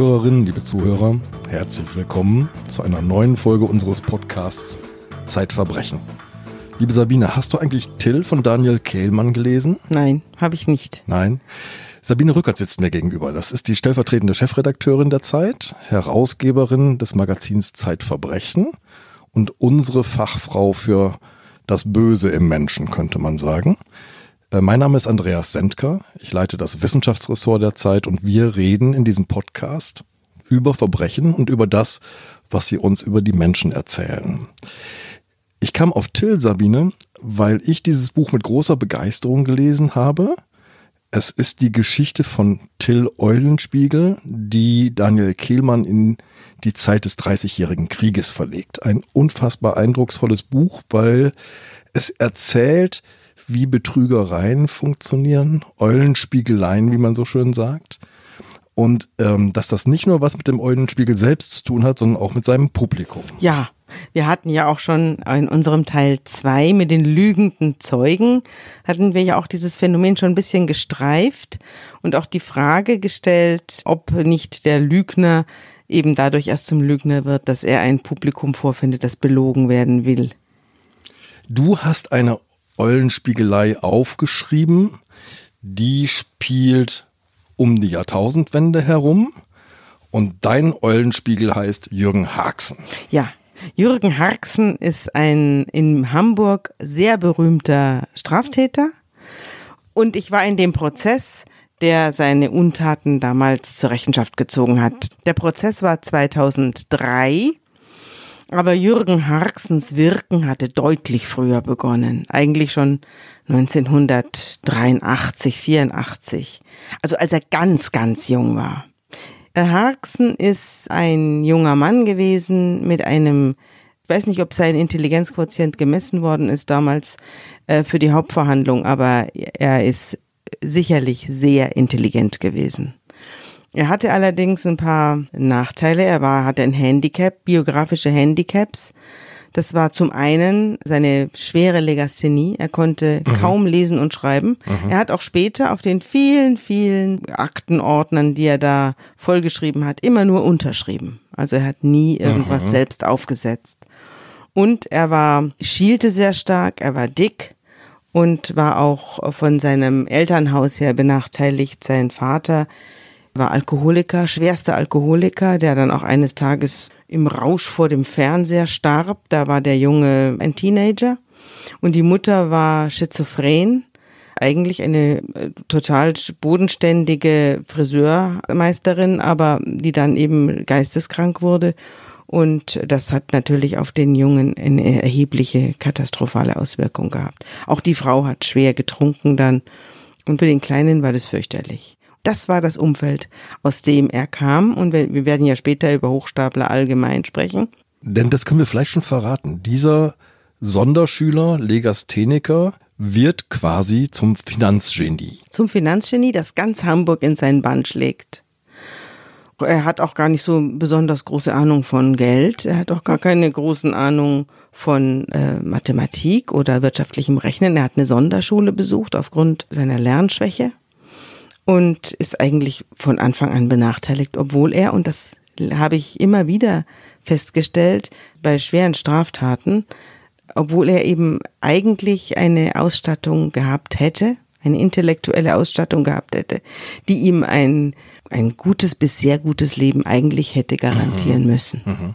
Liebe Zuhörerinnen, liebe Zuhörer, herzlich willkommen zu einer neuen Folge unseres Podcasts Zeitverbrechen. Liebe Sabine, hast du eigentlich Till von Daniel Kehlmann gelesen? Nein, habe ich nicht. Nein. Sabine Rückert sitzt mir gegenüber. Das ist die stellvertretende Chefredakteurin der Zeit, Herausgeberin des Magazins Zeitverbrechen und unsere Fachfrau für das Böse im Menschen, könnte man sagen. Äh, mein Name ist Andreas Sendker. Ich leite das Wissenschaftsressort der Zeit und wir reden in diesem Podcast über Verbrechen und über das, was sie uns über die Menschen erzählen. Ich kam auf Till, Sabine, weil ich dieses Buch mit großer Begeisterung gelesen habe. Es ist die Geschichte von Till Eulenspiegel, die Daniel Kehlmann in die Zeit des Dreißigjährigen Krieges verlegt. Ein unfassbar eindrucksvolles Buch, weil es erzählt, wie Betrügereien funktionieren, Eulenspiegeleien, wie man so schön sagt. Und ähm, dass das nicht nur was mit dem Eulenspiegel selbst zu tun hat, sondern auch mit seinem Publikum. Ja, wir hatten ja auch schon in unserem Teil zwei mit den lügenden Zeugen, hatten wir ja auch dieses Phänomen schon ein bisschen gestreift und auch die Frage gestellt, ob nicht der Lügner eben dadurch erst zum Lügner wird, dass er ein Publikum vorfindet, das belogen werden will. Du hast eine Eulenspiegelei aufgeschrieben. Die spielt um die Jahrtausendwende herum. Und dein Eulenspiegel heißt Jürgen Harksen. Ja, Jürgen Harksen ist ein in Hamburg sehr berühmter Straftäter. Und ich war in dem Prozess, der seine Untaten damals zur Rechenschaft gezogen hat. Der Prozess war 2003 aber Jürgen Harksens Wirken hatte deutlich früher begonnen, eigentlich schon 1983, 84, also als er ganz, ganz jung war. Harksen ist ein junger Mann gewesen mit einem, ich weiß nicht, ob sein Intelligenzquotient gemessen worden ist damals äh, für die Hauptverhandlung, aber er ist sicherlich sehr intelligent gewesen. Er hatte allerdings ein paar Nachteile. Er war, hatte ein Handicap, biografische Handicaps. Das war zum einen seine schwere Legasthenie. Er konnte mhm. kaum lesen und schreiben. Mhm. Er hat auch später auf den vielen, vielen Aktenordnern, die er da vollgeschrieben hat, immer nur unterschrieben. Also er hat nie irgendwas mhm. selbst aufgesetzt. Und er war, schielte sehr stark, er war dick und war auch von seinem Elternhaus her benachteiligt. Sein Vater war Alkoholiker, schwerster Alkoholiker, der dann auch eines Tages im Rausch vor dem Fernseher starb. Da war der Junge ein Teenager und die Mutter war schizophren. Eigentlich eine äh, total bodenständige Friseurmeisterin, aber die dann eben geisteskrank wurde. Und das hat natürlich auf den Jungen eine erhebliche katastrophale Auswirkung gehabt. Auch die Frau hat schwer getrunken dann. Und für den Kleinen war das fürchterlich. Das war das Umfeld, aus dem er kam. Und wir werden ja später über Hochstapler allgemein sprechen. Denn das können wir vielleicht schon verraten. Dieser Sonderschüler, Legastheniker, wird quasi zum Finanzgenie. Zum Finanzgenie, das ganz Hamburg in seinen Bann schlägt. Er hat auch gar nicht so besonders große Ahnung von Geld. Er hat auch gar keine großen Ahnung von äh, Mathematik oder wirtschaftlichem Rechnen. Er hat eine Sonderschule besucht aufgrund seiner Lernschwäche und ist eigentlich von Anfang an benachteiligt, obwohl er, und das habe ich immer wieder festgestellt, bei schweren Straftaten, obwohl er eben eigentlich eine Ausstattung gehabt hätte, eine intellektuelle Ausstattung gehabt hätte, die ihm ein, ein gutes bis sehr gutes Leben eigentlich hätte garantieren mhm. müssen. Mhm.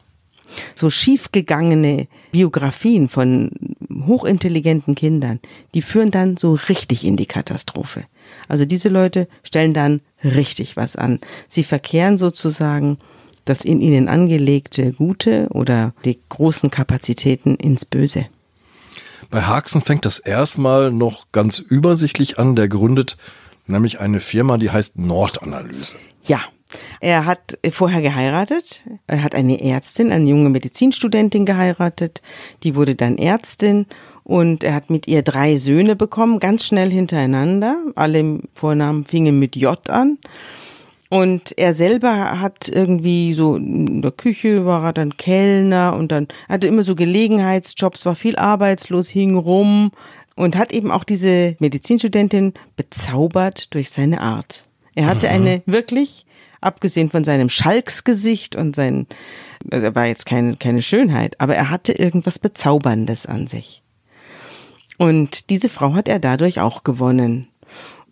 So schiefgegangene Biografien von hochintelligenten Kindern, die führen dann so richtig in die Katastrophe. Also diese Leute stellen dann richtig was an. Sie verkehren sozusagen das in ihnen angelegte Gute oder die großen Kapazitäten ins Böse. Bei Haxen fängt das erstmal noch ganz übersichtlich an. Der gründet nämlich eine Firma, die heißt Nordanalyse. Ja, er hat vorher geheiratet. Er hat eine Ärztin, eine junge Medizinstudentin geheiratet. Die wurde dann Ärztin und er hat mit ihr drei Söhne bekommen, ganz schnell hintereinander. Alle Vornamen fingen mit J an. Und er selber hat irgendwie so in der Küche war er dann Kellner und dann hatte immer so Gelegenheitsjobs, war viel arbeitslos, hing rum und hat eben auch diese Medizinstudentin bezaubert durch seine Art. Er hatte mhm. eine wirklich abgesehen von seinem Schalksgesicht und sein, also er war jetzt keine, keine Schönheit, aber er hatte irgendwas Bezauberndes an sich. Und diese Frau hat er dadurch auch gewonnen.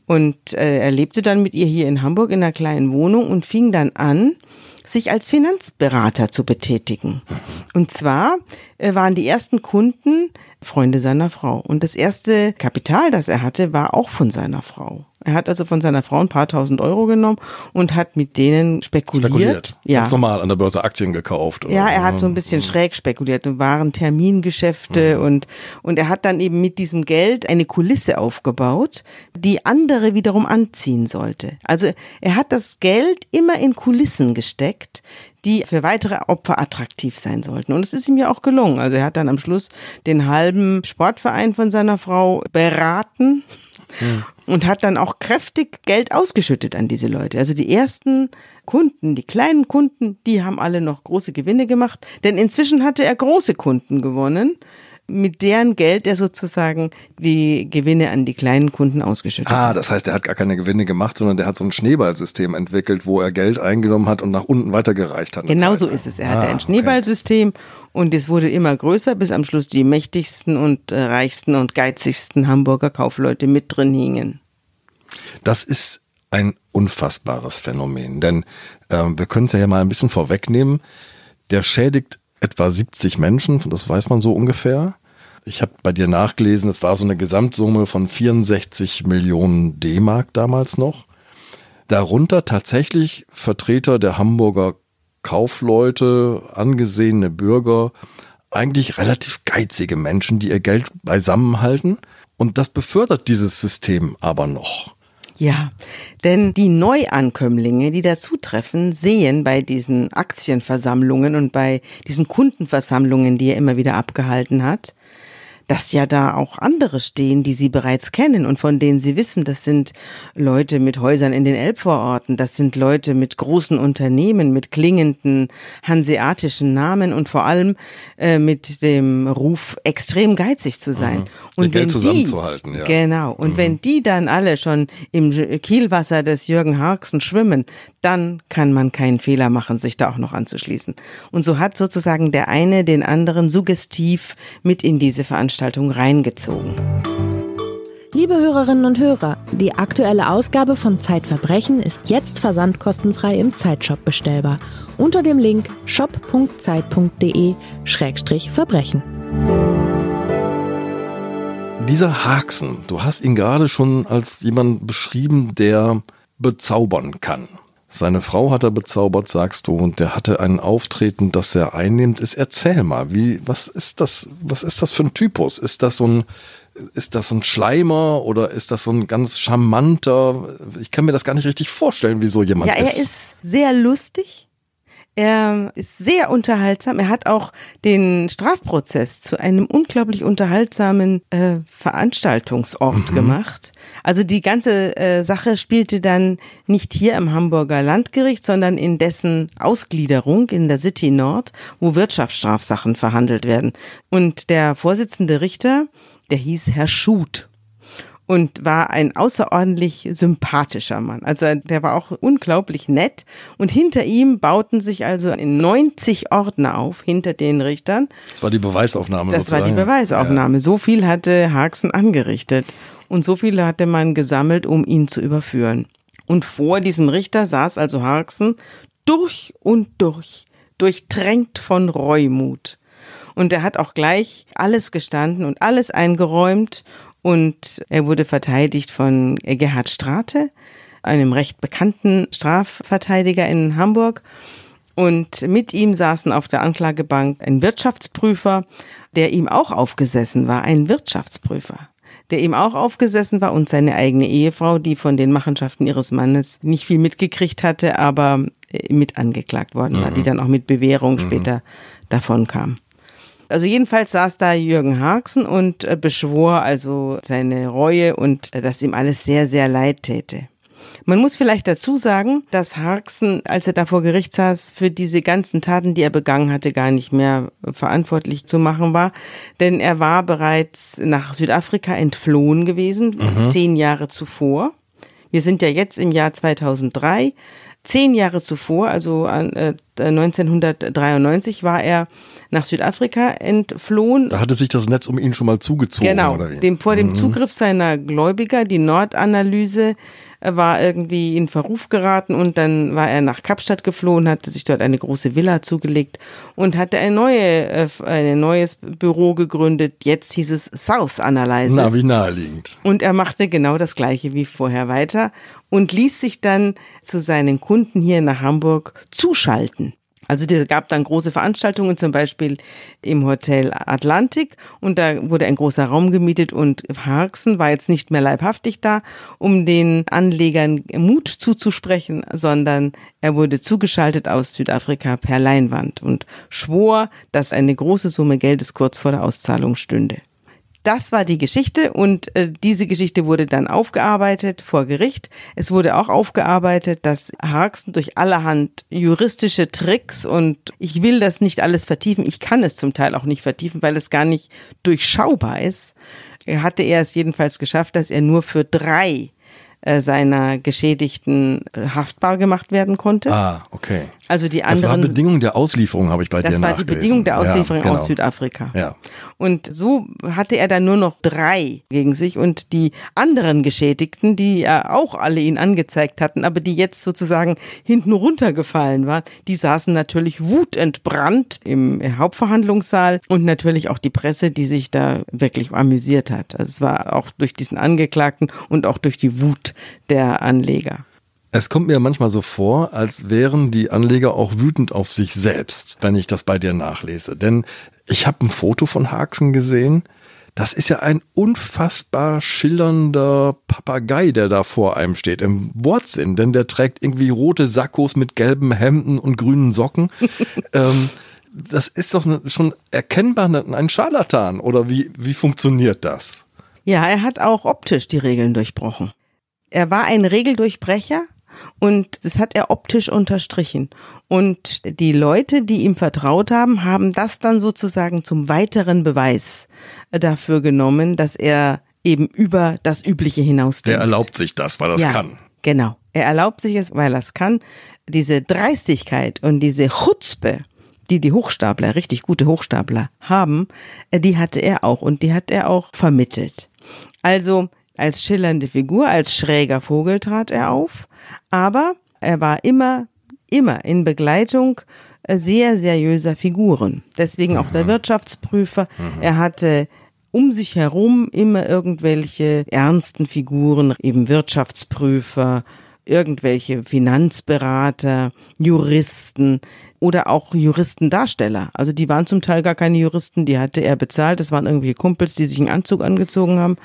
Und äh, er lebte dann mit ihr hier in Hamburg in einer kleinen Wohnung und fing dann an, sich als Finanzberater zu betätigen. Und zwar äh, waren die ersten Kunden Freunde seiner Frau. Und das erste Kapital, das er hatte, war auch von seiner Frau. Er hat also von seiner Frau ein paar tausend Euro genommen und hat mit denen spekuliert. Spekuliert. Ja. Ganz normal an der Börse Aktien gekauft. Oder? Ja, er hat so ein bisschen schräg spekuliert und waren Termingeschäfte mhm. und, und er hat dann eben mit diesem Geld eine Kulisse aufgebaut, die andere wiederum anziehen sollte. Also er hat das Geld immer in Kulissen gesteckt, die für weitere Opfer attraktiv sein sollten. Und es ist ihm ja auch gelungen. Also er hat dann am Schluss den halben Sportverein von seiner Frau beraten. Ja. Und hat dann auch kräftig Geld ausgeschüttet an diese Leute. Also die ersten Kunden, die kleinen Kunden, die haben alle noch große Gewinne gemacht. Denn inzwischen hatte er große Kunden gewonnen mit deren Geld er sozusagen die Gewinne an die kleinen Kunden ausgeschüttet ah, hat. Ah, das heißt, er hat gar keine Gewinne gemacht, sondern der hat so ein Schneeballsystem entwickelt, wo er Geld eingenommen hat und nach unten weitergereicht hat. Genau so ist es. Er ah, hatte ein Schneeballsystem okay. und es wurde immer größer, bis am Schluss die mächtigsten und äh, reichsten und geizigsten Hamburger Kaufleute mit drin hingen. Das ist ein unfassbares Phänomen, denn äh, wir können es ja mal ein bisschen vorwegnehmen. Der schädigt etwa 70 Menschen, das weiß man so ungefähr. Ich habe bei dir nachgelesen, es war so eine Gesamtsumme von 64 Millionen D-Mark damals noch. Darunter tatsächlich Vertreter der Hamburger Kaufleute, angesehene Bürger, eigentlich relativ geizige Menschen, die ihr Geld beisammenhalten. Und das befördert dieses System aber noch. Ja, denn die Neuankömmlinge, die dazutreffen, sehen bei diesen Aktienversammlungen und bei diesen Kundenversammlungen, die er immer wieder abgehalten hat, dass ja da auch andere stehen, die sie bereits kennen und von denen sie wissen, das sind Leute mit Häusern in den Elbvororten, das sind Leute mit großen Unternehmen, mit klingenden hanseatischen Namen und vor allem äh, mit dem Ruf, extrem geizig zu sein. Mhm. Und Geld zusammenzuhalten, ja. Genau. Und mhm. wenn die dann alle schon im Kielwasser des Jürgen Harksen schwimmen, dann kann man keinen Fehler machen, sich da auch noch anzuschließen. Und so hat sozusagen der eine den anderen suggestiv mit in diese Veranstaltung reingezogen. Liebe Hörerinnen und Hörer, die aktuelle Ausgabe von Zeitverbrechen ist jetzt versandkostenfrei im Zeitshop bestellbar unter dem Link shop.zeit.de-verbrechen. Dieser Haxen, du hast ihn gerade schon als jemand beschrieben, der bezaubern kann. Seine Frau hat er bezaubert, sagst du, und der hatte ein Auftreten, das er einnimmt. Ist erzähl mal, wie, was ist das, was ist das für ein Typus? Ist das so ein, ist das ein Schleimer oder ist das so ein ganz charmanter? Ich kann mir das gar nicht richtig vorstellen, wie so jemand ist. Ja, er ist sehr lustig. Er ist sehr unterhaltsam. Er hat auch den Strafprozess zu einem unglaublich unterhaltsamen äh, Veranstaltungsort mhm. gemacht. Also die ganze äh, Sache spielte dann nicht hier im Hamburger Landgericht, sondern in dessen Ausgliederung in der City Nord, wo Wirtschaftsstrafsachen verhandelt werden. Und der Vorsitzende Richter, der hieß Herr Schut und war ein außerordentlich sympathischer Mann. Also der war auch unglaublich nett und hinter ihm bauten sich also in 90 Ordner auf, hinter den Richtern. Das war die Beweisaufnahme. Das sozusagen. war die Beweisaufnahme. Ja. So viel hatte Haxen angerichtet und so viel hatte man gesammelt, um ihn zu überführen. Und vor diesem Richter saß also Haxen durch und durch, durchtränkt von Reumut. Und er hat auch gleich alles gestanden und alles eingeräumt und er wurde verteidigt von Gerhard Strate, einem recht bekannten Strafverteidiger in Hamburg. Und mit ihm saßen auf der Anklagebank ein Wirtschaftsprüfer, der ihm auch aufgesessen war, ein Wirtschaftsprüfer, der ihm auch aufgesessen war und seine eigene Ehefrau, die von den Machenschaften ihres Mannes nicht viel mitgekriegt hatte, aber äh, mit angeklagt worden war, die mhm. dann auch mit Bewährung mhm. später davon kam. Also jedenfalls saß da Jürgen Harksen und äh, beschwor also seine Reue und äh, dass ihm alles sehr, sehr leid täte. Man muss vielleicht dazu sagen, dass Harksen, als er da vor Gericht saß, für diese ganzen Taten, die er begangen hatte, gar nicht mehr verantwortlich zu machen war. Denn er war bereits nach Südafrika entflohen gewesen, mhm. zehn Jahre zuvor. Wir sind ja jetzt im Jahr 2003. zehn Jahre zuvor, also äh, 1993, war er nach Südafrika entflohen. Da hatte sich das Netz um ihn schon mal zugezogen. Genau, dem, vor dem mhm. Zugriff seiner Gläubiger, die Nordanalyse war irgendwie in Verruf geraten und dann war er nach Kapstadt geflohen, hatte sich dort eine große Villa zugelegt und hatte ein, neue, äh, ein neues Büro gegründet. Jetzt hieß es South Analysis. Na, wie naheliegend. Und er machte genau das Gleiche wie vorher weiter und ließ sich dann zu seinen Kunden hier nach Hamburg zuschalten. Also es gab dann große Veranstaltungen, zum Beispiel im Hotel Atlantik und da wurde ein großer Raum gemietet und Harksen war jetzt nicht mehr leibhaftig da, um den Anlegern Mut zuzusprechen, sondern er wurde zugeschaltet aus Südafrika per Leinwand und schwor, dass eine große Summe Geldes kurz vor der Auszahlung stünde. Das war die Geschichte und äh, diese Geschichte wurde dann aufgearbeitet vor Gericht. Es wurde auch aufgearbeitet, dass Harksen durch allerhand juristische Tricks und ich will das nicht alles vertiefen, ich kann es zum Teil auch nicht vertiefen, weil es gar nicht durchschaubar ist. Er hatte er es jedenfalls geschafft, dass er nur für drei äh, seiner Geschädigten äh, haftbar gemacht werden konnte. Ah, okay. Also die anderen. Das war Bedingung der Auslieferung, habe ich bei dir Das war die Bedingung der Auslieferung ja, genau. aus Südafrika. Ja. Und so hatte er dann nur noch drei gegen sich und die anderen Geschädigten, die ja auch alle ihn angezeigt hatten, aber die jetzt sozusagen hinten runtergefallen waren, die saßen natürlich wutentbrannt im Hauptverhandlungssaal und natürlich auch die Presse, die sich da wirklich amüsiert hat. Also es war auch durch diesen Angeklagten und auch durch die Wut der Anleger. Es kommt mir manchmal so vor, als wären die Anleger auch wütend auf sich selbst, wenn ich das bei dir nachlese. Denn ich habe ein Foto von Haxen gesehen. Das ist ja ein unfassbar schillernder Papagei, der da vor einem steht, im Wortsinn, denn der trägt irgendwie rote Sakkos mit gelben Hemden und grünen Socken. ähm, das ist doch schon erkennbar ein Scharlatan, oder wie, wie funktioniert das? Ja, er hat auch optisch die Regeln durchbrochen. Er war ein Regeldurchbrecher und das hat er optisch unterstrichen. Und die Leute, die ihm vertraut haben, haben das dann sozusagen zum weiteren Beweis dafür genommen, dass er eben über das Übliche hinaus Der erlaubt sich das, weil er es ja, kann. Genau. Er erlaubt sich es, weil er es kann. Diese Dreistigkeit und diese Chutzpe, die die Hochstapler, richtig gute Hochstapler haben, die hatte er auch und die hat er auch vermittelt. Also als schillernde Figur, als schräger Vogel trat er auf, aber er war immer, immer in Begleitung äh, sehr seriöser Figuren. Deswegen auch der mhm. Wirtschaftsprüfer. Mhm. Er hatte um sich herum immer irgendwelche ernsten Figuren, eben Wirtschaftsprüfer, irgendwelche Finanzberater, Juristen, oder auch Juristendarsteller. Also die waren zum Teil gar keine Juristen, die hatte er bezahlt. Das waren irgendwelche Kumpels, die sich einen Anzug angezogen haben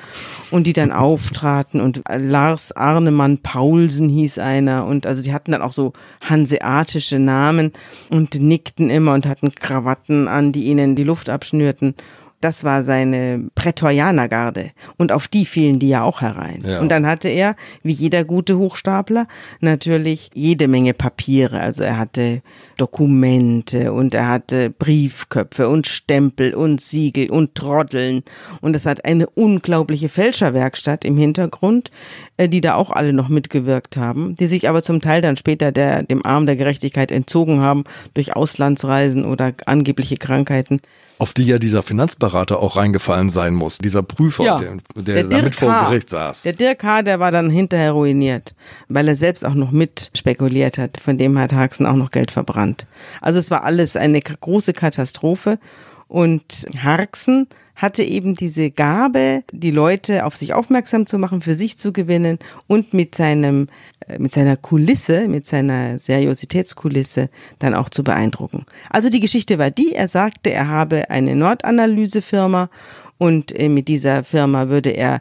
und die dann auftraten. Und Lars Arnemann Paulsen hieß einer. Und also die hatten dann auch so hanseatische Namen und nickten immer und hatten Krawatten an, die ihnen die Luft abschnürten. Das war seine Prätorianergarde. Und auf die fielen die ja auch herein. Ja. Und dann hatte er, wie jeder gute Hochstapler, natürlich jede Menge Papiere. Also er hatte Dokumente und er hatte Briefköpfe und Stempel und Siegel und Trotteln. Und es hat eine unglaubliche Fälscherwerkstatt im Hintergrund, äh, die da auch alle noch mitgewirkt haben, die sich aber zum Teil dann später der, dem Arm der Gerechtigkeit entzogen haben durch Auslandsreisen oder angebliche Krankheiten auf die ja dieser Finanzberater auch reingefallen sein muss, dieser Prüfer, ja, der, der, der damit vor Gericht saß. Der Dirk H., der war dann hinterher ruiniert, weil er selbst auch noch mit spekuliert hat. Von dem hat Haxen auch noch Geld verbrannt. Also es war alles eine große Katastrophe und Harksen hatte eben diese Gabe, die Leute auf sich aufmerksam zu machen, für sich zu gewinnen und mit seinem, äh, mit seiner Kulisse, mit seiner Seriositätskulisse dann auch zu beeindrucken. Also die Geschichte war die, er sagte, er habe eine Nordanalysefirma und äh, mit dieser Firma würde er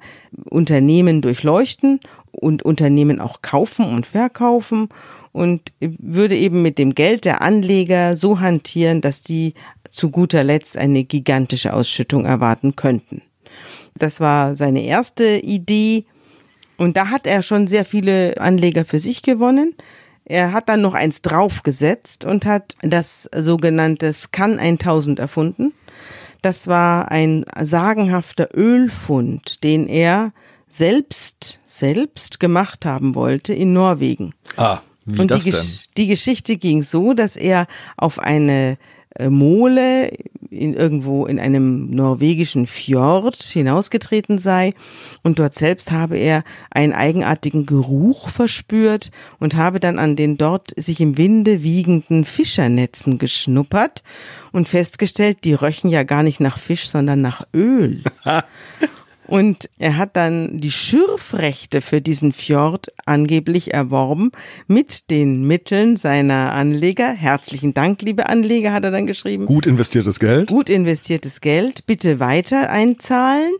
Unternehmen durchleuchten und Unternehmen auch kaufen und verkaufen und würde eben mit dem Geld der Anleger so hantieren, dass die zu guter Letzt eine gigantische Ausschüttung erwarten könnten. Das war seine erste Idee und da hat er schon sehr viele Anleger für sich gewonnen. Er hat dann noch eins draufgesetzt und hat das sogenannte Scan 1000 erfunden. Das war ein sagenhafter Ölfund, den er selbst, selbst gemacht haben wollte in Norwegen. Ah. Wie und das die, denn? Die Geschichte ging so, dass er auf eine Mole in irgendwo in einem norwegischen Fjord hinausgetreten sei und dort selbst habe er einen eigenartigen Geruch verspürt und habe dann an den dort sich im Winde wiegenden Fischernetzen geschnuppert und festgestellt, die röchen ja gar nicht nach Fisch, sondern nach Öl. Und er hat dann die Schürfrechte für diesen Fjord angeblich erworben mit den Mitteln seiner Anleger. Herzlichen Dank, liebe Anleger, hat er dann geschrieben. Gut investiertes Geld. Gut investiertes Geld, bitte weiter einzahlen.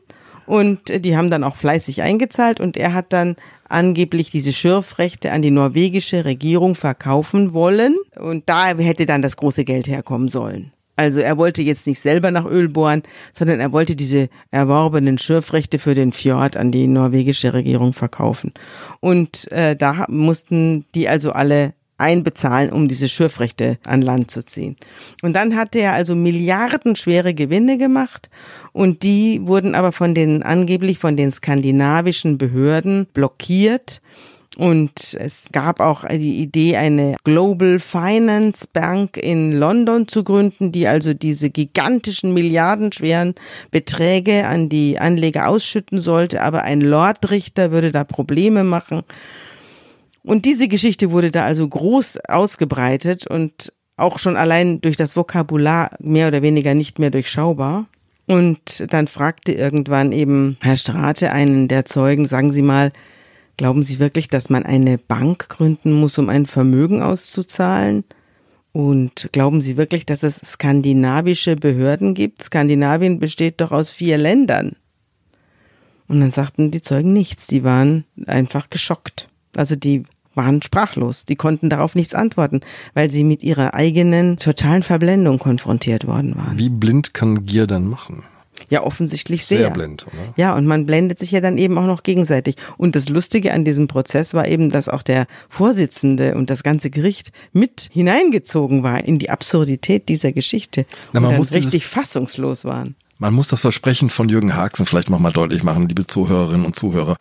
Und äh, die haben dann auch fleißig eingezahlt und er hat dann angeblich diese Schürfrechte an die norwegische Regierung verkaufen wollen. Und da hätte dann das große Geld herkommen sollen. Also er wollte jetzt nicht selber nach Öl bohren, sondern er wollte diese erworbenen Schürfrechte für den Fjord an die norwegische Regierung verkaufen. Und äh, da mussten die also alle einbezahlen, um diese Schürfrechte an Land zu ziehen. Und dann hatte er also milliardenschwere Gewinne gemacht und die wurden aber von den angeblich von den skandinavischen Behörden blockiert. Und es gab auch die Idee, eine Global Finance Bank in London zu gründen, die also diese gigantischen milliardenschweren Beträge an die Anleger ausschütten sollte. Aber ein Lordrichter würde da Probleme machen. Und diese Geschichte wurde da also groß ausgebreitet und auch schon allein durch das Vokabular mehr oder weniger nicht mehr durchschaubar. Und dann fragte irgendwann eben Herr Strate einen der Zeugen, sagen Sie mal, glauben Sie wirklich, dass man eine Bank gründen muss, um ein Vermögen auszuzahlen? Und glauben Sie wirklich, dass es skandinavische Behörden gibt? Skandinavien besteht doch aus vier Ländern. Und dann sagten die Zeugen nichts, die waren einfach geschockt. Also die waren sprachlos, die konnten darauf nichts antworten, weil sie mit ihrer eigenen totalen Verblendung konfrontiert worden waren. Wie blind kann Gier denn machen? Ja, offensichtlich sehr. Sehr blind, oder? Ja, und man blendet sich ja dann eben auch noch gegenseitig. Und das Lustige an diesem Prozess war eben, dass auch der Vorsitzende und das ganze Gericht mit hineingezogen war in die Absurdität dieser Geschichte Na, und man dann muss richtig fassungslos waren. Man muss das Versprechen von Jürgen Haxen vielleicht nochmal deutlich machen, liebe Zuhörerinnen und Zuhörer.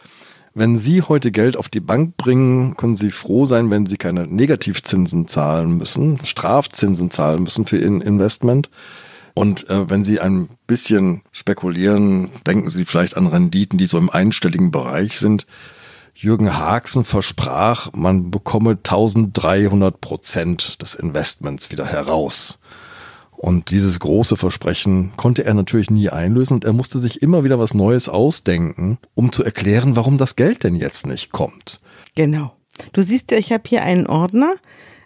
Wenn Sie heute Geld auf die Bank bringen, können Sie froh sein, wenn Sie keine Negativzinsen zahlen müssen, Strafzinsen zahlen müssen für Ihr Investment. Und äh, wenn Sie ein bisschen spekulieren, denken Sie vielleicht an Renditen, die so im einstelligen Bereich sind. Jürgen Haxen versprach, man bekomme 1300 Prozent des Investments wieder heraus. Und dieses große Versprechen konnte er natürlich nie einlösen und er musste sich immer wieder was Neues ausdenken, um zu erklären, warum das Geld denn jetzt nicht kommt. Genau. Du siehst ja, ich habe hier einen Ordner.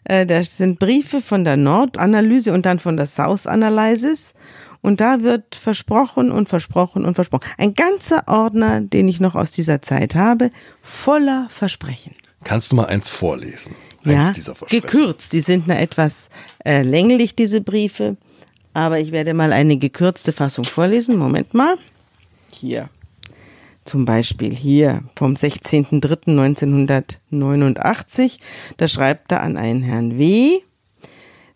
Äh, da sind Briefe von der Nord-Analyse und dann von der South-Analysis. Und da wird versprochen und versprochen und versprochen. Ein ganzer Ordner, den ich noch aus dieser Zeit habe, voller Versprechen. Kannst du mal eins vorlesen? Ja, eins dieser Versprechen. gekürzt. Die sind na etwas äh, länglich, diese Briefe. Aber ich werde mal eine gekürzte Fassung vorlesen. Moment mal. Hier. Zum Beispiel hier vom 16.03.1989. Da schreibt er an einen Herrn W.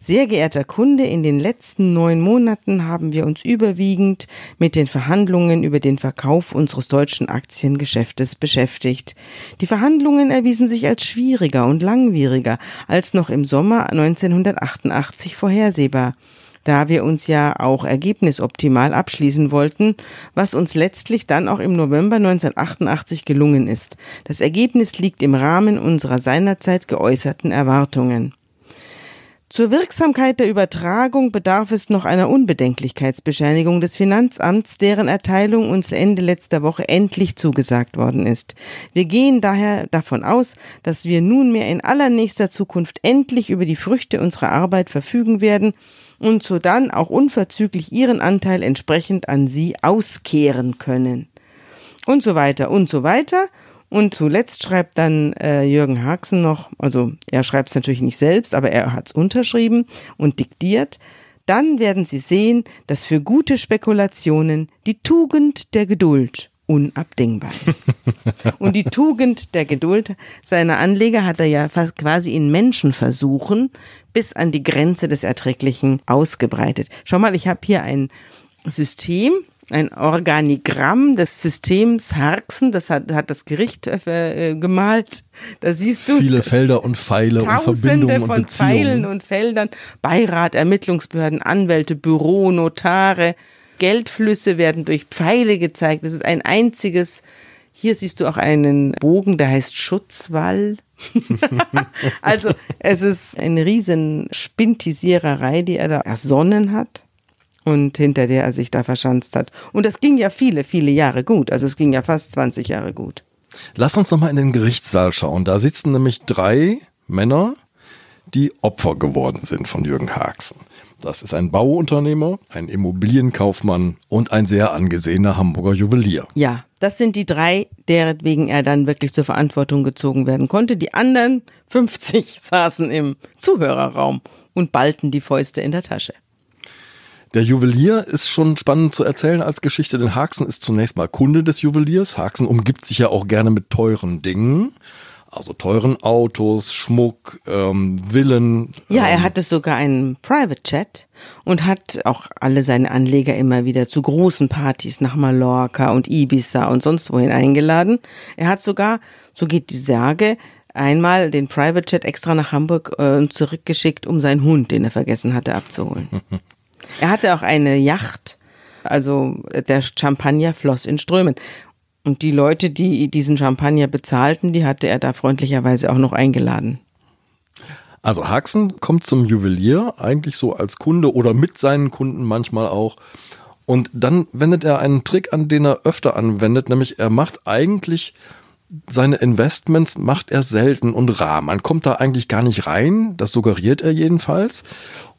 Sehr geehrter Kunde, in den letzten neun Monaten haben wir uns überwiegend mit den Verhandlungen über den Verkauf unseres deutschen Aktiengeschäftes beschäftigt. Die Verhandlungen erwiesen sich als schwieriger und langwieriger als noch im Sommer 1988 vorhersehbar da wir uns ja auch ergebnisoptimal abschließen wollten, was uns letztlich dann auch im November 1988 gelungen ist. Das Ergebnis liegt im Rahmen unserer seinerzeit geäußerten Erwartungen. Zur Wirksamkeit der Übertragung bedarf es noch einer Unbedenklichkeitsbescheinigung des Finanzamts, deren Erteilung uns Ende letzter Woche endlich zugesagt worden ist. Wir gehen daher davon aus, dass wir nunmehr in allernächster Zukunft endlich über die Früchte unserer Arbeit verfügen werden und sodann auch unverzüglich ihren Anteil entsprechend an Sie auskehren können. Und so weiter und so weiter. Und zuletzt schreibt dann äh, Jürgen Haxen noch, also er schreibt es natürlich nicht selbst, aber er hat es unterschrieben und diktiert. Dann werden Sie sehen, dass für gute Spekulationen die Tugend der Geduld unabdingbar ist. Und die Tugend der Geduld seiner Anleger hat er ja fast quasi in Menschenversuchen bis an die Grenze des Erträglichen ausgebreitet. Schau mal, ich habe hier ein System ein Organigramm des Systems Harksen, das hat, hat das Gericht äh, gemalt. Da siehst du viele Felder und Pfeile und Verbindungen und von Beziehungen. Pfeilen und Feldern, Beirat, Ermittlungsbehörden, Anwälte, Büro, Notare, Geldflüsse werden durch Pfeile gezeigt. Das ist ein einziges. Hier siehst du auch einen Bogen, der heißt Schutzwall. also es ist eine riesen Spintisiererei, die er da ersonnen hat und hinter der er sich da verschanzt hat. Und das ging ja viele, viele Jahre gut. Also es ging ja fast 20 Jahre gut. Lass uns nochmal in den Gerichtssaal schauen. Da sitzen nämlich drei Männer, die Opfer geworden sind von Jürgen Haxen. Das ist ein Bauunternehmer, ein Immobilienkaufmann und ein sehr angesehener Hamburger Juwelier. Ja, das sind die drei, deretwegen er dann wirklich zur Verantwortung gezogen werden konnte. Die anderen 50 saßen im Zuhörerraum und ballten die Fäuste in der Tasche. Der Juwelier ist schon spannend zu erzählen als Geschichte, denn Haxen ist zunächst mal Kunde des Juweliers. Haxen umgibt sich ja auch gerne mit teuren Dingen. Also teuren Autos, Schmuck, ähm, Villen. Ja, er ähm, hatte sogar einen Private Jet und hat auch alle seine Anleger immer wieder zu großen Partys nach Mallorca und Ibiza und sonst wohin eingeladen. Er hat sogar, so geht die Sage, einmal den Private Jet extra nach Hamburg äh, zurückgeschickt, um seinen Hund, den er vergessen hatte, abzuholen. er hatte auch eine Yacht, also der Champagner floss in Strömen. Und die Leute, die diesen Champagner bezahlten, die hatte er da freundlicherweise auch noch eingeladen. Also Haxen kommt zum Juwelier eigentlich so als Kunde oder mit seinen Kunden manchmal auch. Und dann wendet er einen Trick an, den er öfter anwendet, nämlich er macht eigentlich seine Investments macht er selten und rar. Man kommt da eigentlich gar nicht rein, das suggeriert er jedenfalls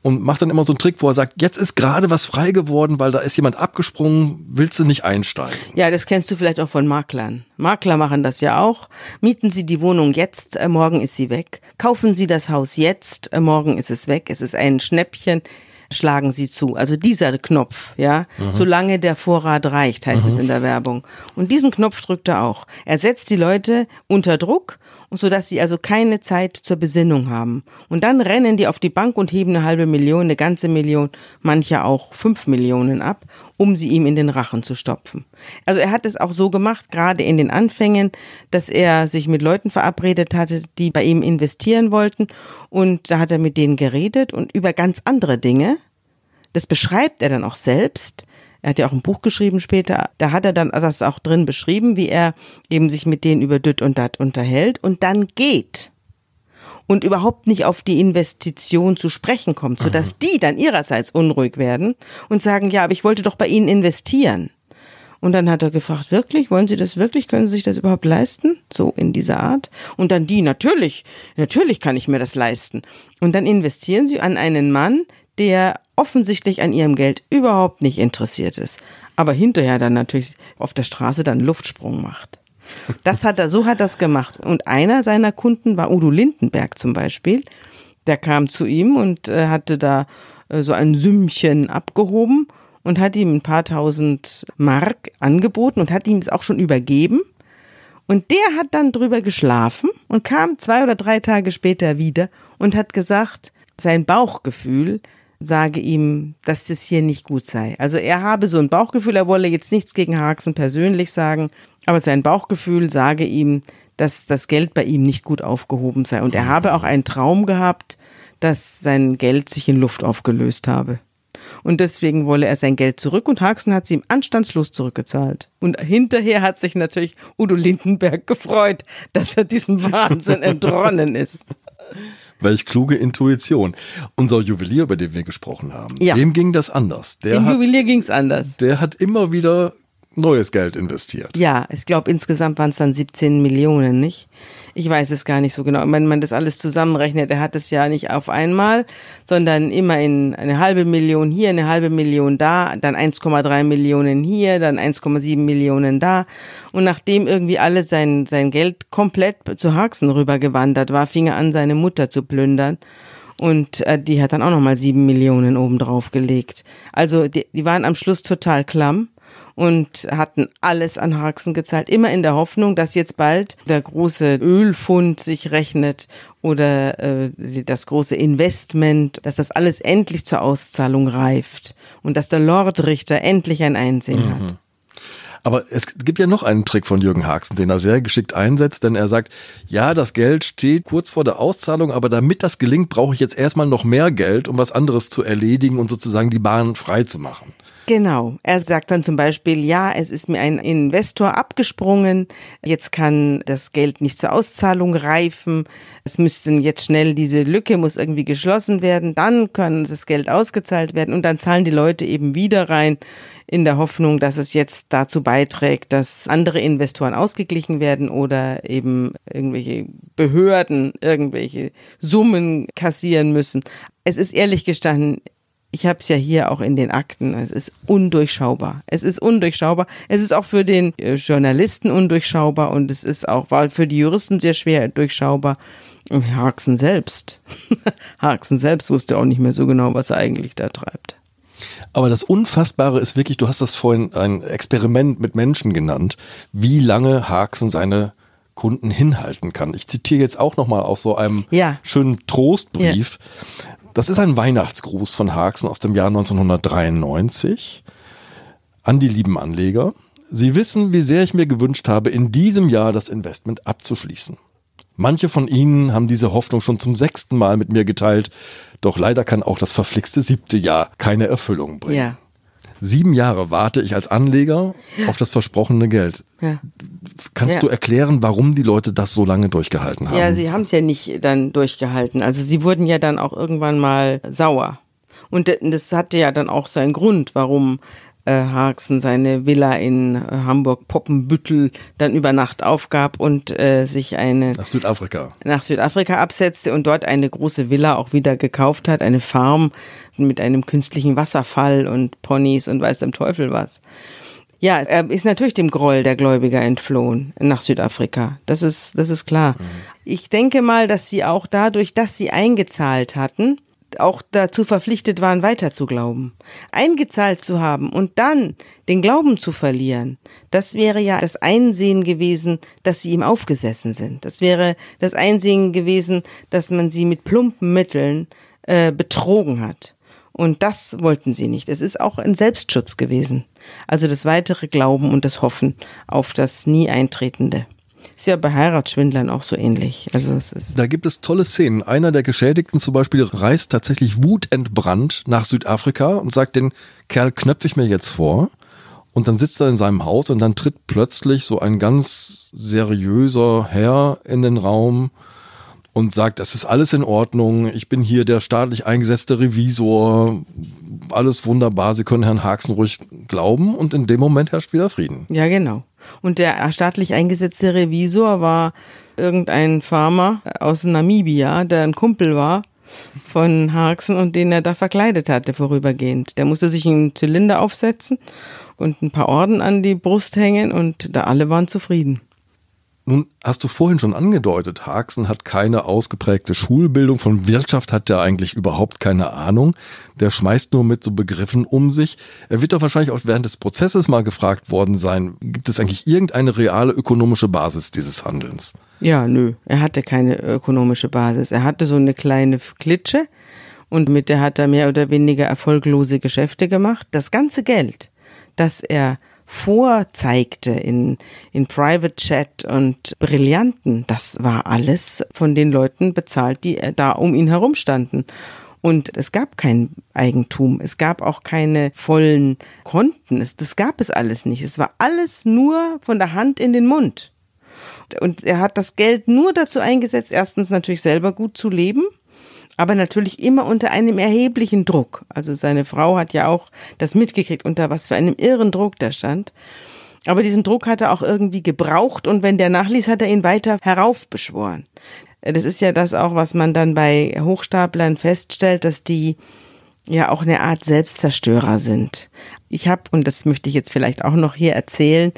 und macht dann immer so einen Trick, wo er sagt, jetzt ist gerade was frei geworden, weil da ist jemand abgesprungen, willst du nicht einsteigen? Ja, das kennst du vielleicht auch von Maklern. Makler machen das ja auch. Mieten Sie die Wohnung jetzt, äh, morgen ist sie weg. Kaufen Sie das Haus jetzt, äh, morgen ist es weg. Es ist ein Schnäppchen schlagen sie zu. Also dieser Knopf, ja, mhm. solange der Vorrat reicht, heißt mhm. es in der Werbung. Und diesen Knopf drückt er auch. Er setzt die Leute unter Druck und so dass sie also keine Zeit zur Besinnung haben. Und dann rennen die auf die Bank und heben eine halbe Million, eine ganze Million, manche auch fünf Millionen ab, um sie ihm in den Rachen zu stopfen. Also er hat es auch so gemacht, gerade in den Anfängen, dass er sich mit Leuten verabredet hatte, die bei ihm investieren wollten und da hat er mit denen geredet und über ganz andere Dinge. Das beschreibt er dann auch selbst er hat ja auch ein Buch geschrieben später, da hat er dann das auch drin beschrieben, wie er eben sich mit denen über Düt und Dat unterhält und dann geht und überhaupt nicht auf die Investition zu sprechen kommt, sodass Aha. die dann ihrerseits unruhig werden und sagen, ja, aber ich wollte doch bei Ihnen investieren. Und dann hat er gefragt, wirklich, wollen Sie das wirklich? Können Sie sich das überhaupt leisten? So in dieser Art. Und dann die, natürlich, natürlich kann ich mir das leisten. Und dann investieren Sie an einen Mann, der offensichtlich an ihrem Geld überhaupt nicht interessiert ist, aber hinterher dann natürlich auf der Straße dann Luftsprung macht. Das hat er, so hat er es gemacht. Und einer seiner Kunden war Udo Lindenberg zum Beispiel. Der kam zu ihm und äh, hatte da äh, so ein Sümmchen abgehoben und hat ihm ein paar tausend Mark angeboten und hat ihm es auch schon übergeben. Und der hat dann drüber geschlafen und kam zwei oder drei Tage später wieder und hat gesagt, sein Bauchgefühl sage ihm, dass das hier nicht gut sei. Also er habe so ein Bauchgefühl, er wolle jetzt nichts gegen Haxen persönlich sagen, aber sein Bauchgefühl sage ihm, dass das Geld bei ihm nicht gut aufgehoben sei. Und er habe auch einen Traum gehabt, dass sein Geld sich in Luft aufgelöst habe. Und deswegen wolle er sein Geld zurück und Haxen hat sie ihm anstandslos zurückgezahlt. Und hinterher hat sich natürlich Udo Lindenberg gefreut, dass er diesem Wahnsinn entronnen ist. Welch kluge Intuition. Unser Juwelier, über den wir gesprochen haben, ja. dem ging das anders. Der Dem hat, Juwelier ging es anders. Der hat immer wieder neues Geld investiert. Ja, ich glaube, insgesamt waren es dann 17 Millionen, nicht? Ich weiß es gar nicht so genau. Wenn man das alles zusammenrechnet, er hat es ja nicht auf einmal, sondern immer in eine halbe Million hier, eine halbe Million da, dann 1,3 Millionen hier, dann 1,7 Millionen da. Und nachdem irgendwie alles sein, sein Geld komplett zu Haxen rübergewandert war, fing er an, seine Mutter zu plündern. Und äh, die hat dann auch nochmal sieben Millionen obendrauf gelegt. Also die, die waren am Schluss total klamm. Und hatten alles an Harksen gezahlt, immer in der Hoffnung, dass jetzt bald der große Ölfund sich rechnet oder äh, das große Investment, dass das alles endlich zur Auszahlung reift und dass der Lordrichter endlich ein Einsehen mhm. hat. Aber es gibt ja noch einen Trick von Jürgen Haxen, den er sehr geschickt einsetzt, denn er sagt, ja, das Geld steht kurz vor der Auszahlung, aber damit das gelingt, brauche ich jetzt erstmal noch mehr Geld, um was anderes zu erledigen und sozusagen die Bahn frei zu machen. Genau. Er sagt dann zum Beispiel, ja, es ist mir ein Investor abgesprungen, jetzt kann das Geld nicht zur Auszahlung reifen, es müsste jetzt schnell diese Lücke muss irgendwie geschlossen werden, dann kann das Geld ausgezahlt werden und dann zahlen die Leute eben wieder rein in der Hoffnung, dass es jetzt dazu beiträgt, dass andere Investoren ausgeglichen werden oder eben irgendwelche Behörden irgendwelche Summen kassieren müssen. Es ist ehrlich gestanden ich habe es ja hier auch in den Akten, es ist undurchschaubar. Es ist undurchschaubar. Es ist auch für den äh, Journalisten undurchschaubar und es ist auch war für die Juristen sehr schwer durchschaubar. Harksen selbst, Harksen selbst wusste auch nicht mehr so genau, was er eigentlich da treibt. Aber das Unfassbare ist wirklich, du hast das vorhin ein Experiment mit Menschen genannt, wie lange Harksen seine Kunden hinhalten kann. Ich zitiere jetzt auch nochmal aus so einem ja. schönen Trostbrief. Ja. Das ist ein Weihnachtsgruß von Haxen aus dem Jahr 1993 an die lieben Anleger. Sie wissen, wie sehr ich mir gewünscht habe, in diesem Jahr das Investment abzuschließen. Manche von Ihnen haben diese Hoffnung schon zum sechsten Mal mit mir geteilt, doch leider kann auch das verflixte siebte Jahr keine Erfüllung bringen. Ja. Sieben Jahre warte ich als Anleger auf das versprochene Geld. Ja. Kannst ja. du erklären, warum die Leute das so lange durchgehalten haben? Ja, sie haben es ja nicht dann durchgehalten. Also sie wurden ja dann auch irgendwann mal sauer. Und das hatte ja dann auch seinen Grund, warum äh, Harksen seine Villa in äh, Hamburg-Poppenbüttel dann über Nacht aufgab und äh, sich eine nach Südafrika nach Südafrika absetzte und dort eine große Villa auch wieder gekauft hat, eine Farm mit einem künstlichen Wasserfall und Ponys und weiß dem Teufel was. Ja, er ist natürlich dem Groll der Gläubiger entflohen nach Südafrika. Das ist, das ist klar. Mhm. Ich denke mal, dass sie auch dadurch, dass sie eingezahlt hatten, auch dazu verpflichtet waren, weiter zu glauben. Eingezahlt zu haben und dann den Glauben zu verlieren, das wäre ja das Einsehen gewesen, dass sie ihm aufgesessen sind. Das wäre das Einsehen gewesen, dass man sie mit plumpen Mitteln äh, betrogen hat. Und das wollten sie nicht. Es ist auch ein Selbstschutz gewesen. Also das weitere Glauben und das Hoffen auf das nie eintretende. Ist ja bei Heiratsschwindlern auch so ähnlich. Also es ist da gibt es tolle Szenen. Einer der Geschädigten zum Beispiel reist tatsächlich wutentbrannt nach Südafrika und sagt, den Kerl knöpfe ich mir jetzt vor. Und dann sitzt er in seinem Haus und dann tritt plötzlich so ein ganz seriöser Herr in den Raum und sagt, das ist alles in Ordnung, ich bin hier der staatlich eingesetzte Revisor, alles wunderbar, Sie können Herrn Haxen ruhig glauben und in dem Moment herrscht wieder Frieden. Ja, genau. Und der staatlich eingesetzte Revisor war irgendein Farmer aus Namibia, der ein Kumpel war von Haxen und den er da verkleidet hatte vorübergehend. Der musste sich einen Zylinder aufsetzen und ein paar Orden an die Brust hängen und da alle waren zufrieden. Nun hast du vorhin schon angedeutet, Haxen hat keine ausgeprägte Schulbildung, von Wirtschaft hat er eigentlich überhaupt keine Ahnung. Der schmeißt nur mit so Begriffen um sich. Er wird doch wahrscheinlich auch während des Prozesses mal gefragt worden sein, gibt es eigentlich irgendeine reale ökonomische Basis dieses Handelns? Ja, nö, er hatte keine ökonomische Basis. Er hatte so eine kleine Klitsche und mit der hat er mehr oder weniger erfolglose Geschäfte gemacht. Das ganze Geld, das er vorzeigte in, in Private Chat und Brillanten, das war alles von den Leuten bezahlt, die da um ihn herum standen. Und es gab kein Eigentum, es gab auch keine vollen Konten, es, das gab es alles nicht. Es war alles nur von der Hand in den Mund. Und er hat das Geld nur dazu eingesetzt, erstens natürlich selber gut zu leben aber natürlich immer unter einem erheblichen Druck. Also seine Frau hat ja auch das mitgekriegt, unter was für einem irren Druck der stand. Aber diesen Druck hat er auch irgendwie gebraucht und wenn der nachließ, hat er ihn weiter heraufbeschworen. Das ist ja das auch, was man dann bei Hochstaplern feststellt, dass die ja auch eine Art Selbstzerstörer sind. Ich habe, und das möchte ich jetzt vielleicht auch noch hier erzählen,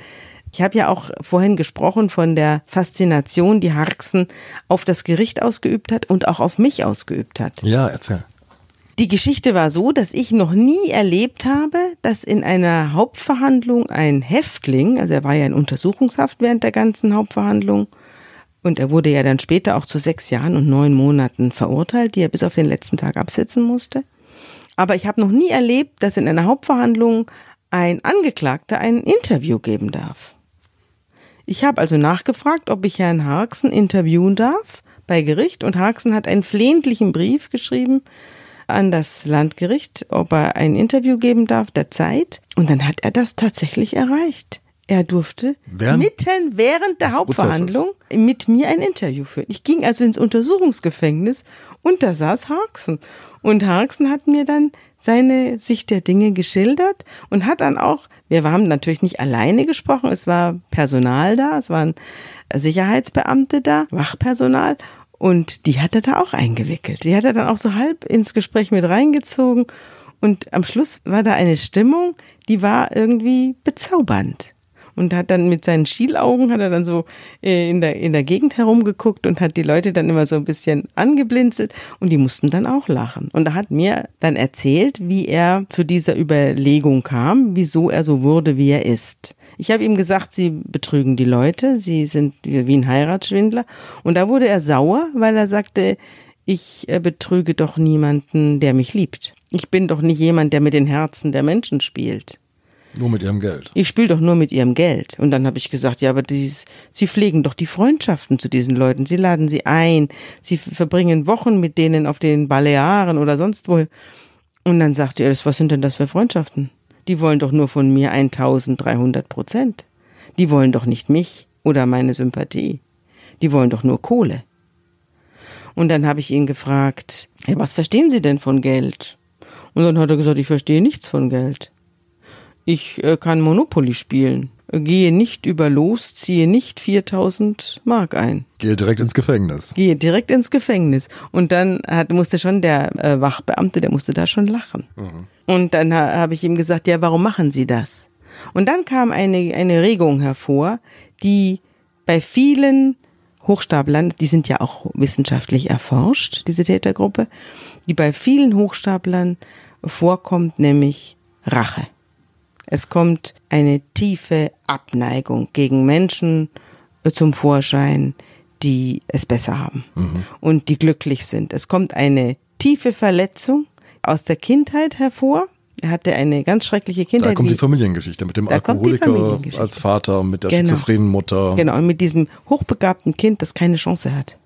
ich habe ja auch vorhin gesprochen von der Faszination, die Harksen auf das Gericht ausgeübt hat und auch auf mich ausgeübt hat. Ja, erzähl. Die Geschichte war so, dass ich noch nie erlebt habe, dass in einer Hauptverhandlung ein Häftling, also er war ja in Untersuchungshaft während der ganzen Hauptverhandlung, und er wurde ja dann später auch zu sechs Jahren und neun Monaten verurteilt, die er bis auf den letzten Tag absitzen musste. Aber ich habe noch nie erlebt, dass in einer Hauptverhandlung ein Angeklagter ein Interview geben darf. Ich habe also nachgefragt, ob ich Herrn Harksen interviewen darf bei Gericht und Harksen hat einen flehentlichen Brief geschrieben an das Landgericht, ob er ein Interview geben darf der Zeit und dann hat er das tatsächlich erreicht. Er durfte Während mitten während der Hauptverhandlung mit mir ein Interview führen. Ich ging also ins Untersuchungsgefängnis und da saß Harksen. Und Harksen hat mir dann seine Sicht der Dinge geschildert und hat dann auch, wir haben natürlich nicht alleine gesprochen, es war Personal da, es waren Sicherheitsbeamte da, Wachpersonal und die hat er da auch eingewickelt. Die hat er dann auch so halb ins Gespräch mit reingezogen und am Schluss war da eine Stimmung, die war irgendwie bezaubernd und hat dann mit seinen Schielaugen hat er dann so äh, in der, in der Gegend herumgeguckt und hat die Leute dann immer so ein bisschen angeblinzelt und die mussten dann auch lachen. Und er hat mir dann erzählt, wie er zu dieser Überlegung kam, wieso er so wurde, wie er ist. Ich habe ihm gesagt, sie betrügen die Leute, sie sind wie ein Heiratsschwindler. Und da wurde er sauer, weil er sagte, ich äh, betrüge doch niemanden, der mich liebt. Ich bin doch nicht jemand, der mit den Herzen der Menschen spielt. Nur mit ihrem Geld. Ich spiele doch nur mit ihrem Geld. Und dann habe ich gesagt, ja, aber dies, sie pflegen doch die Freundschaften zu diesen Leuten. Sie laden sie ein. Sie verbringen Wochen mit denen auf den Balearen oder sonst wo. Und dann sagte er, was sind denn das für Freundschaften? Die wollen doch nur von mir 1300 Prozent. Die wollen doch nicht mich oder meine Sympathie. Die wollen doch nur Kohle. Und dann habe ich ihn gefragt, ja, was verstehen Sie denn von Geld? Und dann hat er gesagt, ich verstehe nichts von Geld. Ich äh, kann Monopoly spielen. Gehe nicht über Los, ziehe nicht 4000 Mark ein. Gehe direkt ins Gefängnis. Gehe direkt ins Gefängnis. Und dann hat, musste schon der äh, Wachbeamte, der musste da schon lachen. Und dann ha, habe ich ihm gesagt, ja, warum machen Sie das? Und dann kam eine, eine Regung hervor, die bei vielen Hochstaplern, die sind ja auch wissenschaftlich erforscht, diese Tätergruppe, die bei vielen Hochstaplern vorkommt, nämlich Rache. Es kommt eine tiefe Abneigung gegen Menschen zum Vorschein, die es besser haben und die glücklich sind. Es kommt eine tiefe Verletzung aus der Kindheit hervor. Er hatte eine ganz schreckliche Da Kindheit. kommt wie- die Familiengeschichte mit dem Da kommt Alkoholiker als Vater, mit der Genau. schizophrenen Mutter. Genau, und mit diesem hochbegabten Kind, das keine Chance hat.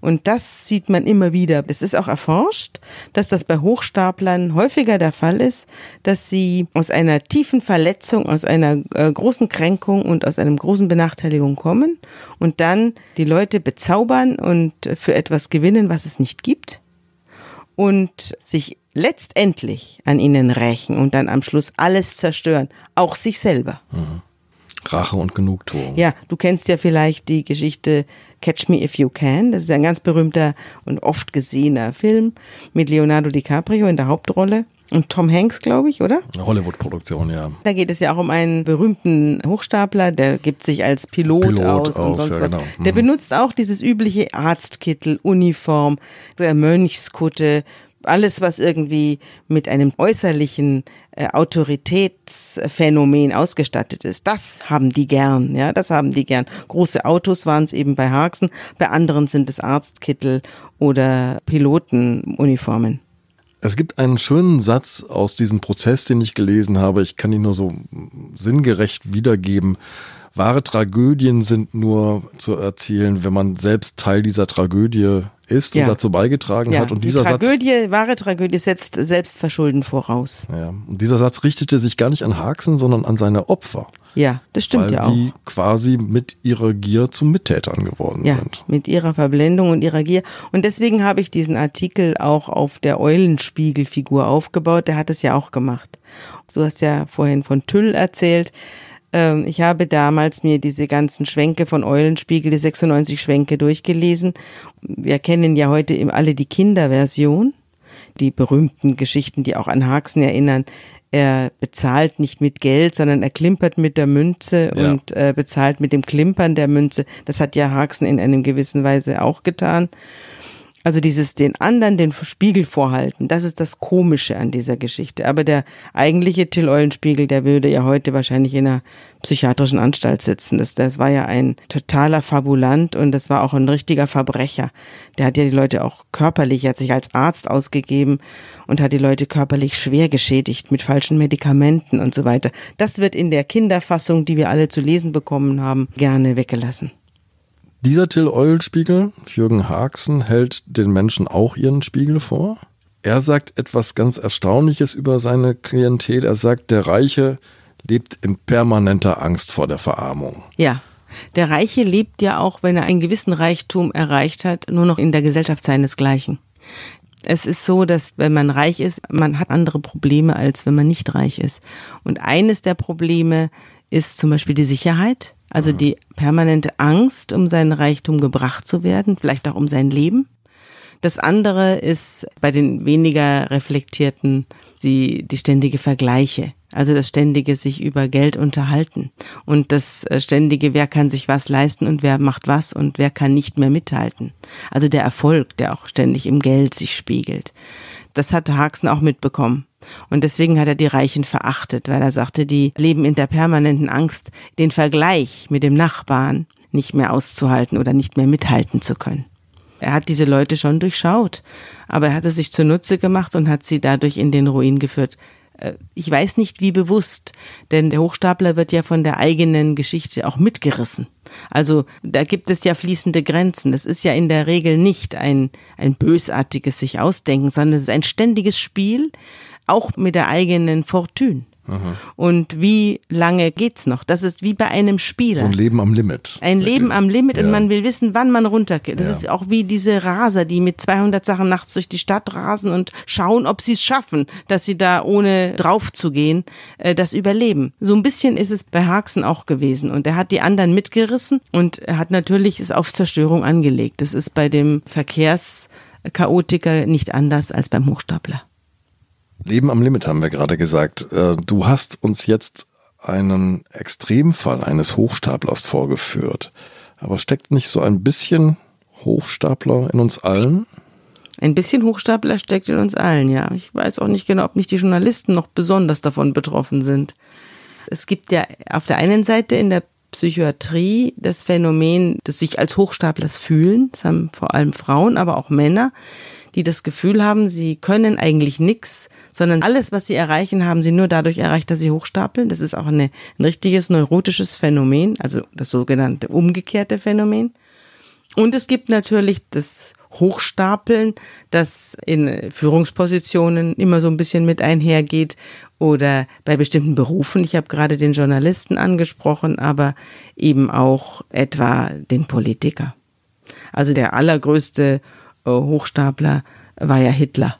Und das sieht man immer wieder. Es ist auch erforscht, dass das bei Hochstaplern häufiger der Fall ist, dass sie aus einer tiefen Verletzung, aus einer äh, großen Kränkung und aus einem großen Benachteiligung kommen und dann die Leute bezaubern und für etwas gewinnen, was es nicht gibt und sich letztendlich an ihnen rächen und dann am Schluss alles zerstören, auch sich selber. Rache und Genugtuung. Ja, du kennst ja vielleicht die Geschichte Catch Me If You Can. Das ist ein ganz berühmter und oft gesehener Film mit Leonardo DiCaprio in der Hauptrolle und Tom Hanks, glaube ich, oder? Hollywood-Produktion, ja. Da geht es ja auch um einen berühmten Hochstapler, der gibt sich als Pilot, Als Pilot aus und aus, sonst ja, was. genau. Der Mhm. benutzt auch dieses übliche Arztkittel, Uniform, Mönchskutte, alles, was irgendwie mit einem äußerlichen äh, Autoritätsphänomen ausgestattet ist. Das haben die gern, ja, das haben die gern. Große Autos waren es eben bei Harksen, bei anderen sind es Arztkittel oder Pilotenuniformen. Es gibt einen schönen Satz aus diesem Prozess, den ich gelesen habe. Ich kann ihn nur so sinngerecht wiedergeben. Wahre Tragödien sind nur zu erzählen, wenn man selbst Teil dieser Tragödie ist Ja. und dazu beigetragen hat. Und die dieser Satz, Tragödie, wahre Tragödie setzt Selbstverschulden voraus. ja, und dieser Satz richtete sich gar nicht an Haxen, sondern an seine Opfer, Ja, das stimmt weil ja auch. die quasi mit ihrer Gier zu Mittätern geworden Ja, sind. mit ihrer Verblendung und ihrer Gier. Und deswegen habe ich diesen Artikel auch auf der Eulenspiegelfigur aufgebaut. Der hat es ja auch gemacht. Du hast ja vorhin von Tüll erzählt. Ähm, Ich habe damals mir diese ganzen Schwenke von Eulenspiegel, die 96 Schwenke durchgelesen. Wir kennen ja heute eben alle die Kinderversion, die berühmten Geschichten, die auch an Haxen erinnern. Er bezahlt nicht mit Geld, sondern er klimpert mit der Münze Ja. und äh, bezahlt mit dem Klimpern der Münze. Das hat ja Haxen in einem gewissen Weise auch getan. Also dieses den anderen den Spiegel vorhalten, das ist das Komische an dieser Geschichte. Aber der eigentliche Till Eulenspiegel, der würde ja heute wahrscheinlich in einer psychiatrischen Anstalt sitzen. Das, das war ja ein totaler Fabulant und das war auch ein richtiger Verbrecher. Der hat ja die Leute auch körperlich, er hat sich als Arzt ausgegeben und hat die Leute körperlich schwer geschädigt mit falschen Medikamenten und so weiter. Das wird in der Kinderfassung, die wir alle zu lesen bekommen haben, gerne weggelassen. Dieser Till Eulenspiegel, Jürgen Haxen, hält den Menschen auch ihren Spiegel vor. Er sagt etwas ganz Erstaunliches über seine Klientel. Er sagt, der Reiche lebt in permanenter Angst vor der Verarmung. Ja. Der Reiche lebt ja auch, wenn er einen gewissen Reichtum erreicht hat, nur noch in der Gesellschaft seinesgleichen. Es ist so, dass wenn man reich ist, man hat andere Probleme, als wenn man nicht reich ist. Und eines der Probleme ist zum Beispiel die Sicherheit. Also die permanente Angst, um seinen Reichtum gebracht zu werden, vielleicht auch um sein Leben. Das andere ist bei den weniger reflektierten die, die ständige Vergleiche. Also das ständige sich über Geld unterhalten und das ständige, wer kann sich was leisten und wer macht was und wer kann nicht mehr mithalten. Also der Erfolg, der auch ständig im Geld sich spiegelt. Das hat Haxen auch mitbekommen. Und deswegen hat er die Reichen verachtet, weil er sagte, die leben in der permanenten Angst, den Vergleich mit dem Nachbarn nicht mehr auszuhalten oder nicht mehr mithalten zu können. Er hat diese Leute schon durchschaut, aber er hat es sich zunutze gemacht und hat sie dadurch in den Ruin geführt. Äh, ich weiß nicht, wie bewusst, denn der Hochstapler wird ja von der eigenen Geschichte auch mitgerissen. Also da gibt es ja fließende Grenzen. Das ist ja in der Regel nicht ein, ein bösartiges sich ausdenken, sondern es ist ein ständiges Spiel, auch mit der eigenen Fortune. Und wie lange geht's noch? Das ist wie bei einem Spieler. So ein Leben am Limit. Ein Leben am Limit ja. und man will wissen, wann man runtergeht. Das ja. ist auch wie diese Raser, die mit 200 Sachen nachts durch die Stadt rasen und schauen, ob sie es schaffen, dass sie da ohne drauf zu gehen, äh, das überleben. So ein bisschen ist es bei Haxen auch gewesen und er hat die anderen mitgerissen und er hat natürlich es auf Zerstörung angelegt. Das ist bei dem Verkehrschaotiker nicht anders als beim Hochstapler. Leben am Limit haben wir gerade gesagt. Äh, du hast uns jetzt einen Extremfall eines Hochstaplers vorgeführt. Aber steckt nicht so ein bisschen Hochstapler in uns allen? Ein bisschen Hochstapler steckt in uns allen, ja. Ich weiß auch nicht genau, ob nicht die Journalisten noch besonders davon betroffen sind. Es gibt ja auf der einen Seite in der Psychiatrie das Phänomen des sich als Hochstaplers fühlen. Das haben vor allem Frauen, aber auch Männer, die das Gefühl haben, sie können eigentlich nichts, sondern alles, was sie erreichen, haben sie nur dadurch erreicht, dass sie hochstapeln. Das ist auch eine, ein richtiges neurotisches Phänomen, also das sogenannte umgekehrte Phänomen. Und es gibt natürlich das Hochstapeln, das in Führungspositionen immer so ein bisschen mit einhergeht oder bei bestimmten Berufen. Ich habe gerade den Journalisten angesprochen, aber eben auch etwa den Politiker. Also der allergrößte Hochstapler war ja Hitler.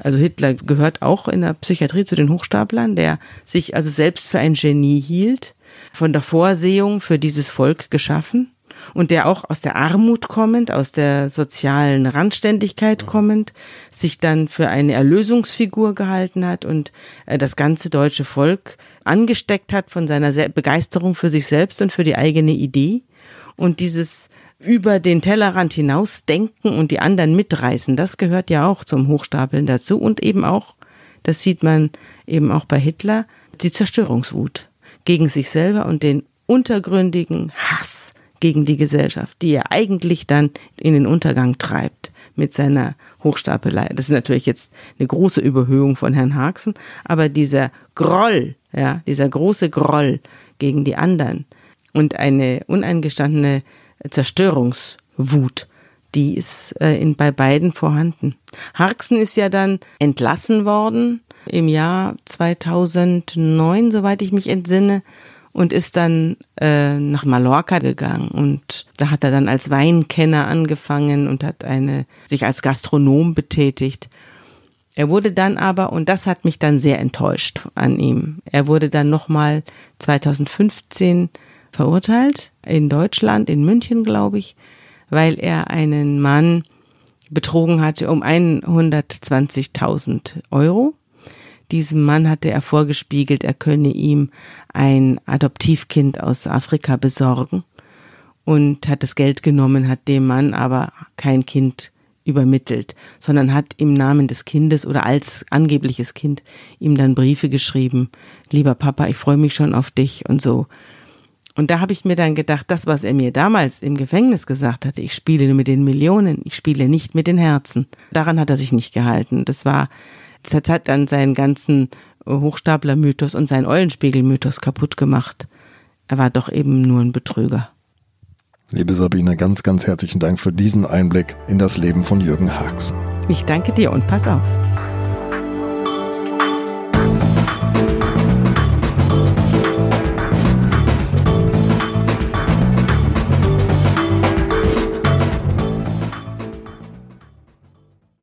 Also Hitler gehört auch in der Psychiatrie zu den Hochstaplern, der sich also selbst für ein Genie hielt, von der Vorsehung für dieses Volk geschaffen und der auch aus der Armut kommend, aus der sozialen Randständigkeit kommend, sich dann für eine Erlösungsfigur gehalten hat und äh, das ganze deutsche Volk angesteckt hat von seiner Begeisterung für sich selbst und für die eigene Idee. Und dieses über den Tellerrand hinaus denken und die anderen mitreißen. Das gehört ja auch zum Hochstapeln dazu und eben auch, das sieht man eben auch bei Hitler, die Zerstörungswut gegen sich selber und den untergründigen Hass gegen die Gesellschaft, die er eigentlich dann in den Untergang treibt mit seiner Hochstapelei. Das ist natürlich jetzt eine große Überhöhung von Herrn Haxen, aber dieser Groll, ja, dieser große Groll gegen die anderen und eine uneingestandene Zerstörungswut, die ist äh, in, bei beiden vorhanden. Harksen ist ja dann entlassen worden im Jahr 2009, soweit ich mich entsinne, und ist dann äh, nach Mallorca gegangen. Und da hat er dann als Weinkenner angefangen und hat eine, sich als Gastronom betätigt. Er wurde dann aber, und das hat mich dann sehr enttäuscht an ihm, er wurde dann nochmal 2015 verurteilt in Deutschland, in München, glaube ich, weil er einen Mann betrogen hatte um 120.000 Euro. Diesem Mann hatte er vorgespiegelt, er könne ihm ein Adoptivkind aus Afrika besorgen und hat das Geld genommen, hat dem Mann aber kein Kind übermittelt, sondern hat im Namen des Kindes oder als angebliches Kind ihm dann Briefe geschrieben. Lieber Papa, ich freue mich schon auf dich und so. Und da habe ich mir dann gedacht, das, was er mir damals im Gefängnis gesagt hatte, ich spiele nur mit den Millionen, ich spiele nicht mit den Herzen. Daran hat er sich nicht gehalten. Das war, das hat dann seinen ganzen Hochstapler-Mythos und seinen Eulenspiegel-Mythos kaputt gemacht. Er war doch eben nur ein Betrüger. Liebe Sabine, ganz, ganz herzlichen Dank für diesen Einblick in das Leben von Jürgen Haags. Ich danke dir und pass auf.